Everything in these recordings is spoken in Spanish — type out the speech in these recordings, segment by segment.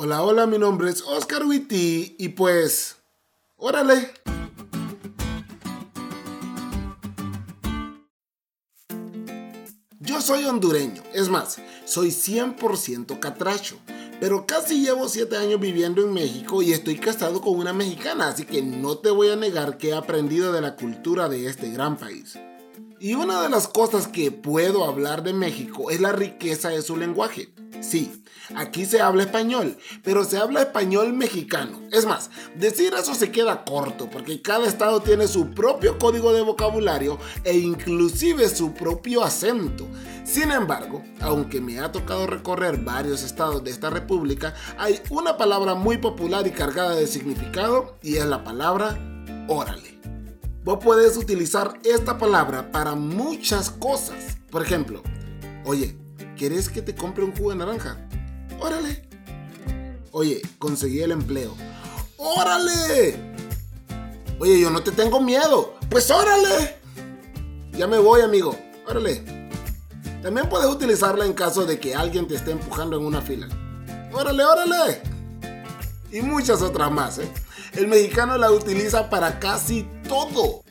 Hola, hola, mi nombre es Oscar Witty y pues, órale. Yo soy hondureño, es más, soy 100% catracho, pero casi llevo 7 años viviendo en México y estoy casado con una mexicana, así que no te voy a negar que he aprendido de la cultura de este gran país. Y una de las cosas que puedo hablar de México es la riqueza de su lenguaje. Sí, aquí se habla español, pero se habla español mexicano. Es más, decir eso se queda corto porque cada estado tiene su propio código de vocabulario e inclusive su propio acento. Sin embargo, aunque me ha tocado recorrer varios estados de esta república, hay una palabra muy popular y cargada de significado y es la palabra órale. Vos puedes utilizar esta palabra para muchas cosas. Por ejemplo, oye, ¿Quieres que te compre un jugo de naranja? Órale. Oye, conseguí el empleo. ¡Órale! Oye, yo no te tengo miedo. Pues órale. Ya me voy, amigo. Órale. También puedes utilizarla en caso de que alguien te esté empujando en una fila. Órale, órale. Y muchas otras más, ¿eh? El mexicano la utiliza para casi todo.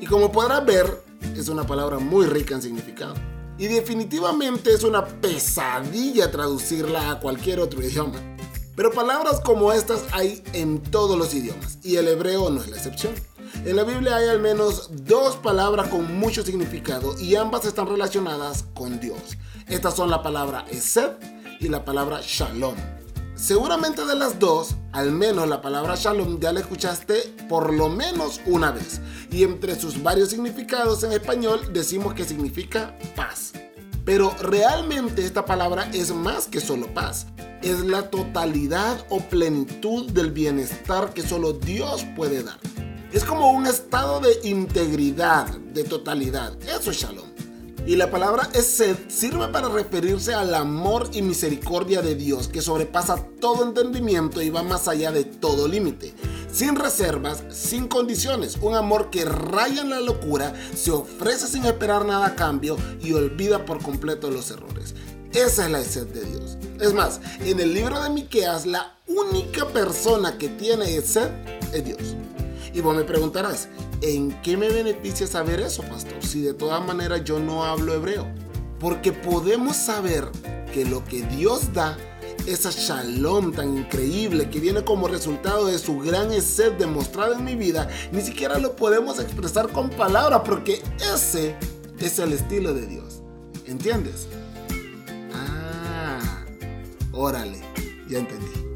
Y como podrás ver, es una palabra muy rica en significado. Y definitivamente es una pesadilla traducirla a cualquier otro idioma. Pero palabras como estas hay en todos los idiomas y el hebreo no es la excepción. En la Biblia hay al menos dos palabras con mucho significado y ambas están relacionadas con Dios. Estas son la palabra Esed y la palabra Shalom. Seguramente de las dos, al menos la palabra shalom ya la escuchaste por lo menos una vez. Y entre sus varios significados en español decimos que significa paz. Pero realmente esta palabra es más que solo paz. Es la totalidad o plenitud del bienestar que solo Dios puede dar. Es como un estado de integridad, de totalidad. Eso es shalom. Y la palabra Esed sirve para referirse al amor y misericordia de Dios que sobrepasa todo entendimiento y va más allá de todo límite. Sin reservas, sin condiciones, un amor que raya en la locura, se ofrece sin esperar nada a cambio y olvida por completo los errores. Esa es la sed de Dios. Es más, en el libro de Miqueas, la única persona que tiene sed es Dios. Y vos me preguntarás, ¿en qué me beneficia saber eso, pastor? Si de todas maneras yo no hablo hebreo. Porque podemos saber que lo que Dios da, esa shalom tan increíble que viene como resultado de su gran sed demostrada en mi vida, ni siquiera lo podemos expresar con palabras porque ese es el estilo de Dios. ¿Entiendes? Ah, órale, ya entendí.